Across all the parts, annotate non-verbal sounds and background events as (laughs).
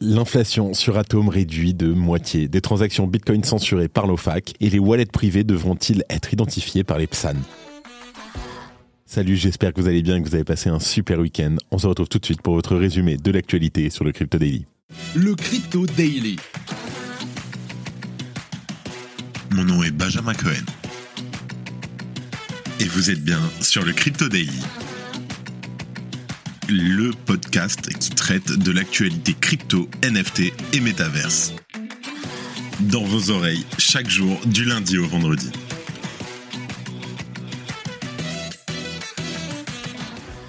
L'inflation sur Atom réduit de moitié, des transactions Bitcoin censurées par l'OFAC et les wallets privés devront-ils être identifiés par les PSAN Salut, j'espère que vous allez bien et que vous avez passé un super week-end. On se retrouve tout de suite pour votre résumé de l'actualité sur le Crypto Daily. Le Crypto Daily. Mon nom est Benjamin Cohen. Et vous êtes bien sur le Crypto Daily le podcast qui traite de l'actualité crypto, NFT et métaverse. Dans vos oreilles, chaque jour, du lundi au vendredi.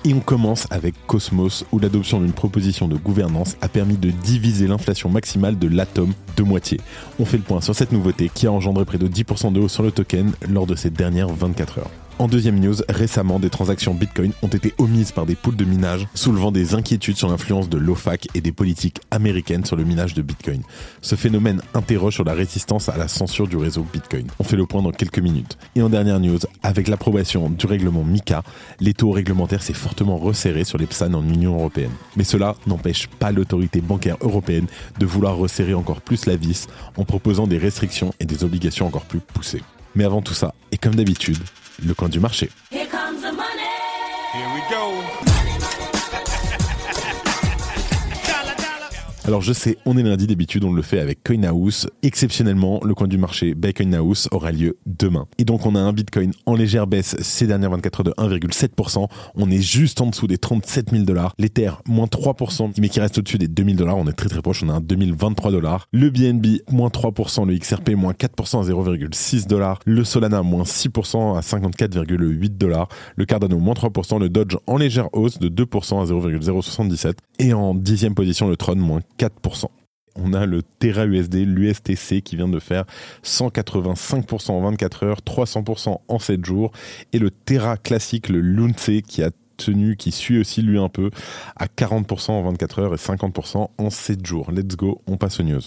Et on commence avec Cosmos, où l'adoption d'une proposition de gouvernance a permis de diviser l'inflation maximale de l'atome de moitié. On fait le point sur cette nouveauté qui a engendré près de 10% de hausse sur le token lors de ces dernières 24 heures. En deuxième news, récemment, des transactions Bitcoin ont été omises par des poules de minage, soulevant des inquiétudes sur l'influence de l'OFAC et des politiques américaines sur le minage de Bitcoin. Ce phénomène interroge sur la résistance à la censure du réseau Bitcoin. On fait le point dans quelques minutes. Et en dernière news, avec l'approbation du règlement MICA, les taux réglementaires s'est fortement resserré sur les PSAN en Union européenne. Mais cela n'empêche pas l'autorité bancaire européenne de vouloir resserrer encore plus la vis en proposant des restrictions et des obligations encore plus poussées. Mais avant tout ça, et comme d'habitude, le coin du marché. Here comes the money. Here we go. Alors je sais, on est lundi d'habitude, on le fait avec CoinHouse. Exceptionnellement, le coin du marché by CoinHouse aura lieu demain. Et donc on a un Bitcoin en légère baisse ces dernières 24 heures de 1,7%. On est juste en dessous des 37 000 dollars. L'Ether, moins 3%, mais qui reste au-dessus des 2000 dollars. On est très très proche, on a un 2023 dollars. Le BNB, moins 3%. Le XRP, moins 4% à 0,6 dollars. Le Solana, moins 6% à 54,8 dollars. Le Cardano, moins 3%. Le Dodge en légère hausse de 2% à 0,077. Et en dixième position, le Tron, moins 4%. On a le Terra USD, l'USTC qui vient de faire 185% en 24 heures, 300% en 7 jours. Et le Terra classique, le Lunce qui a tenu, qui suit aussi lui un peu, à 40% en 24 heures et 50% en 7 jours. Let's go, on passe aux news.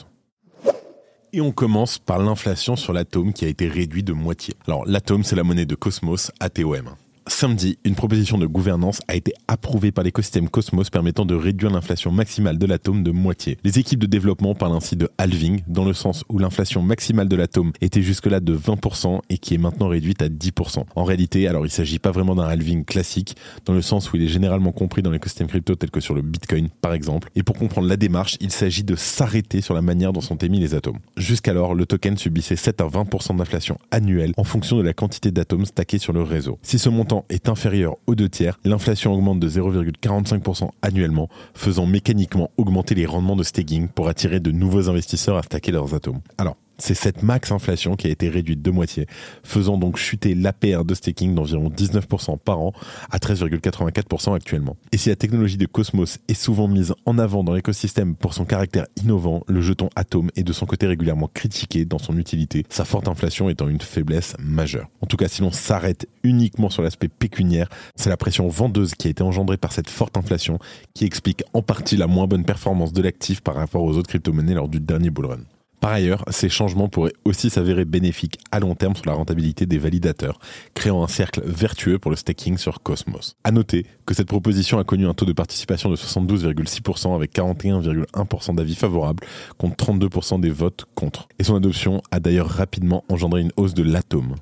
Et on commence par l'inflation sur l'atome qui a été réduit de moitié. Alors l'atome c'est la monnaie de Cosmos, ATOM. Samedi, une proposition de gouvernance a été approuvée par l'écosystème Cosmos permettant de réduire l'inflation maximale de l'atome de moitié. Les équipes de développement parlent ainsi de halving, dans le sens où l'inflation maximale de l'atome était jusque-là de 20% et qui est maintenant réduite à 10%. En réalité, alors il ne s'agit pas vraiment d'un halving classique, dans le sens où il est généralement compris dans l'écosystème crypto tel que sur le Bitcoin par exemple. Et pour comprendre la démarche, il s'agit de s'arrêter sur la manière dont sont émis les atomes. Jusqu'alors, le token subissait 7 à 20% d'inflation annuelle en fonction de la quantité d'atomes stackés sur le réseau. Si ce montant est inférieur aux deux tiers, l'inflation augmente de 0,45% annuellement, faisant mécaniquement augmenter les rendements de staking pour attirer de nouveaux investisseurs à stacker leurs atomes. Alors, c'est cette max inflation qui a été réduite de moitié, faisant donc chuter l'APR de staking d'environ 19% par an à 13,84% actuellement. Et si la technologie de Cosmos est souvent mise en avant dans l'écosystème pour son caractère innovant, le jeton Atom est de son côté régulièrement critiqué dans son utilité, sa forte inflation étant une faiblesse majeure. En tout cas, si l'on s'arrête uniquement sur l'aspect pécuniaire, c'est la pression vendeuse qui a été engendrée par cette forte inflation qui explique en partie la moins bonne performance de l'actif par rapport aux autres crypto-monnaies lors du dernier bull run. Par ailleurs, ces changements pourraient aussi s'avérer bénéfiques à long terme sur la rentabilité des validateurs, créant un cercle vertueux pour le staking sur Cosmos. À noter que cette proposition a connu un taux de participation de 72,6% avec 41,1% d'avis favorables contre 32% des votes contre. Et son adoption a d'ailleurs rapidement engendré une hausse de l'atome.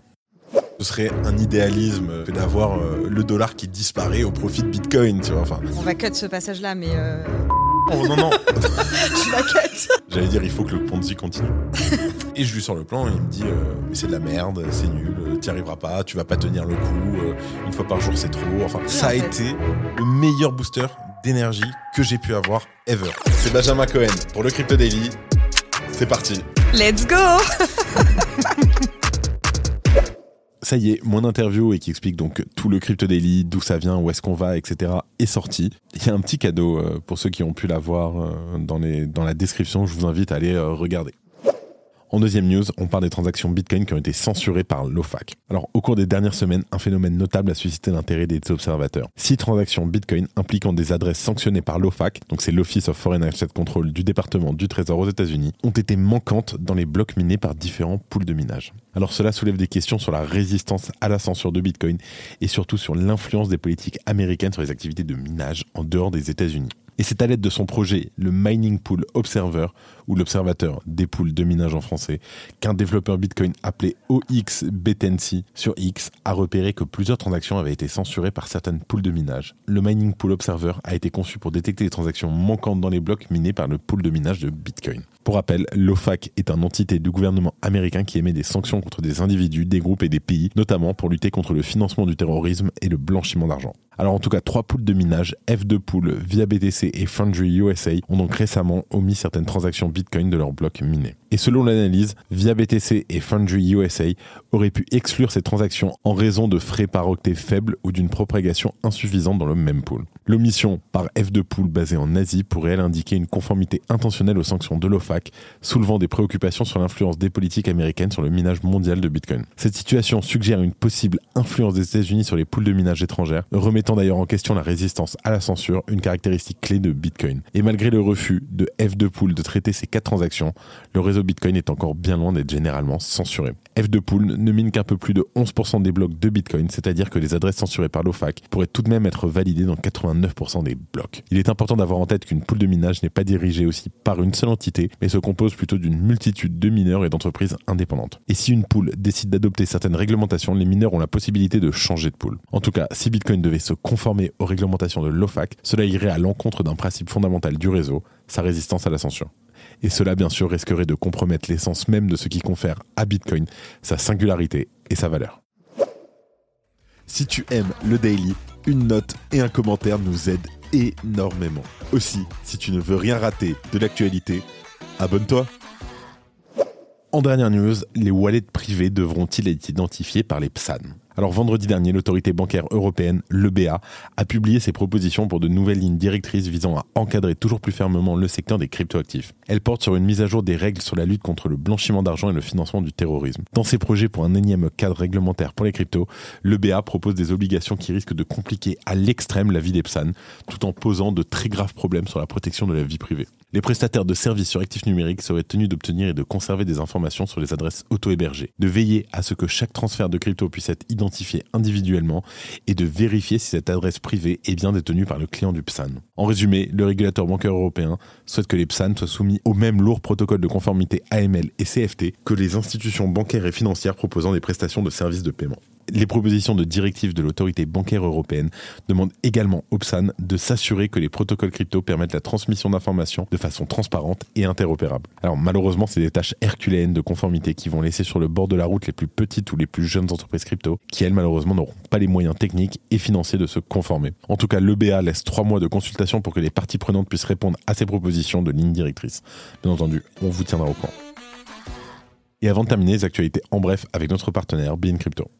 Ce serait un idéalisme d'avoir euh, le dollar qui disparaît au profit de Bitcoin, tu vois. Enfin, On va cut ce passage-là, mais... Euh... Oh non, non (laughs) Je cut J'allais dire, il faut que le Ponzi continue. Et je lui sors le plan, et il me dit, euh, mais c'est de la merde, c'est nul, euh, t'y arriveras pas, tu vas pas tenir le coup, euh, une fois par jour c'est trop. Enfin, ça a été le meilleur booster d'énergie que j'ai pu avoir ever. C'est Benjamin Cohen pour le Crypto Daily. C'est parti. Let's go (laughs) ça y est, mon interview et qui explique donc tout le Crypto Daily, d'où ça vient, où est-ce qu'on va, etc. est sorti. Il y a un petit cadeau euh, pour ceux qui ont pu la voir euh, dans, dans la description. Je vous invite à aller euh, regarder. En deuxième news, on parle des transactions Bitcoin qui ont été censurées par l'OFAC. Alors, au cours des dernières semaines, un phénomène notable a suscité l'intérêt des observateurs. Six transactions Bitcoin impliquant des adresses sanctionnées par l'OFAC, donc c'est l'Office of Foreign Asset Control du département du Trésor aux États-Unis, ont été manquantes dans les blocs minés par différents pools de minage. Alors, cela soulève des questions sur la résistance à la censure de Bitcoin et surtout sur l'influence des politiques américaines sur les activités de minage en dehors des États-Unis. Et c'est à l'aide de son projet, le Mining Pool Observer, ou l'observateur des poules de minage en français, qu'un développeur Bitcoin appelé OXBTNC sur X a repéré que plusieurs transactions avaient été censurées par certaines poules de minage. Le Mining Pool Observer a été conçu pour détecter les transactions manquantes dans les blocs minés par le pool de minage de Bitcoin. Pour rappel, l'OFAC est une entité du gouvernement américain qui émet des sanctions contre des individus, des groupes et des pays, notamment pour lutter contre le financement du terrorisme et le blanchiment d'argent. Alors en tout cas, trois poules de minage, F2 Pool, Via BTC et Foundry USA, ont donc récemment omis certaines transactions Bitcoin de leurs blocs minés. Et selon l'analyse, Via BTC et Foundry USA auraient pu exclure ces transactions en raison de frais par octet faibles ou d'une propagation insuffisante dans le même pool. L'omission par F2 Pool basée en Asie pourrait elle indiquer une conformité intentionnelle aux sanctions de l'OFAC, soulevant des préoccupations sur l'influence des politiques américaines sur le minage mondial de Bitcoin. Cette situation suggère une possible influence des États-Unis sur les poules de minage étrangères, remettant d'ailleurs en question la résistance à la censure, une caractéristique clé de Bitcoin. Et malgré le refus de F2 Pool de traiter ces quatre transactions, le réseau Bitcoin est encore bien loin d'être généralement censuré. F2 Pool ne mine qu'un peu plus de 11% des blocs de Bitcoin, c'est-à-dire que les adresses censurées par l'OFAC pourraient tout de même être validées dans 89% des blocs. Il est important d'avoir en tête qu'une pool de minage n'est pas dirigée aussi par une seule entité, mais se compose plutôt d'une multitude de mineurs et d'entreprises indépendantes. Et si une pool décide d'adopter certaines réglementations, les mineurs ont la possibilité de changer de pool. En tout cas, si Bitcoin devait se conformer aux réglementations de l'OFAC, cela irait à l'encontre d'un principe fondamental du réseau, sa résistance à la censure. Et cela, bien sûr, risquerait de compromettre l'essence même de ce qui confère à Bitcoin sa singularité et sa valeur. Si tu aimes le daily, une note et un commentaire nous aident énormément. Aussi, si tu ne veux rien rater de l'actualité, abonne-toi. En dernière news, les wallets privés devront-ils être identifiés par les PSAN alors vendredi dernier, l'autorité bancaire européenne, l'EBA, a publié ses propositions pour de nouvelles lignes directrices visant à encadrer toujours plus fermement le secteur des cryptoactifs. Elle porte sur une mise à jour des règles sur la lutte contre le blanchiment d'argent et le financement du terrorisme. Dans ses projets pour un énième cadre réglementaire pour les cryptos, l'EBA propose des obligations qui risquent de compliquer à l'extrême la vie des PSAN, tout en posant de très graves problèmes sur la protection de la vie privée. Les prestataires de services sur actifs numériques seraient tenus d'obtenir et de conserver des informations sur les adresses auto-hébergées, de veiller à ce que chaque transfert de crypto puisse être identifié individuellement et de vérifier si cette adresse privée est bien détenue par le client du PSAN. En résumé, le régulateur bancaire européen souhaite que les PSAN soient soumis au même lourd protocole de conformité AML et CFT que les institutions bancaires et financières proposant des prestations de services de paiement. Les propositions de directive de l'autorité bancaire européenne demandent également au PSAN de s'assurer que les protocoles crypto permettent la transmission d'informations de façon transparente et interopérable. Alors malheureusement, c'est des tâches herculéennes de conformité qui vont laisser sur le bord de la route les plus petites ou les plus jeunes entreprises crypto, qui elles malheureusement n'auront pas les moyens techniques et financiers de se conformer. En tout cas, l'EBA laisse trois mois de consultation pour que les parties prenantes puissent répondre à ces propositions de ligne directrice. Bien entendu, on vous tiendra au courant. Et avant de terminer les actualités en bref avec notre partenaire Bean Crypto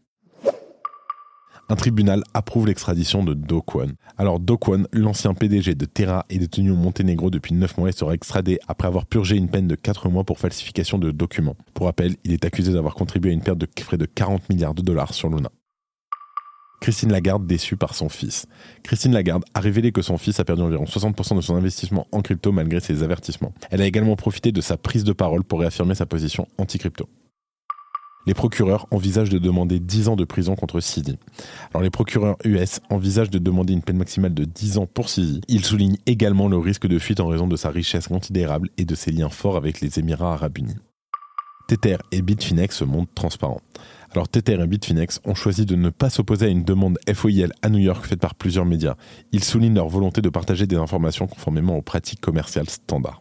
un tribunal approuve l'extradition de Do Kwon. Alors Do Kwon, l'ancien PDG de Terra, est détenu au Monténégro depuis 9 mois et sera extradé après avoir purgé une peine de 4 mois pour falsification de documents. Pour rappel, il est accusé d'avoir contribué à une perte de près de 40 milliards de dollars sur Luna. Christine Lagarde déçue par son fils. Christine Lagarde a révélé que son fils a perdu environ 60% de son investissement en crypto malgré ses avertissements. Elle a également profité de sa prise de parole pour réaffirmer sa position anti-crypto les procureurs envisagent de demander 10 ans de prison contre Sidi. Alors les procureurs US envisagent de demander une peine maximale de 10 ans pour Sidi. Ils soulignent également le risque de fuite en raison de sa richesse considérable et de ses liens forts avec les Émirats arabes unis. Tether et Bitfinex se montrent transparents. Alors Tether et Bitfinex ont choisi de ne pas s'opposer à une demande FOIL à New York faite par plusieurs médias. Ils soulignent leur volonté de partager des informations conformément aux pratiques commerciales standards.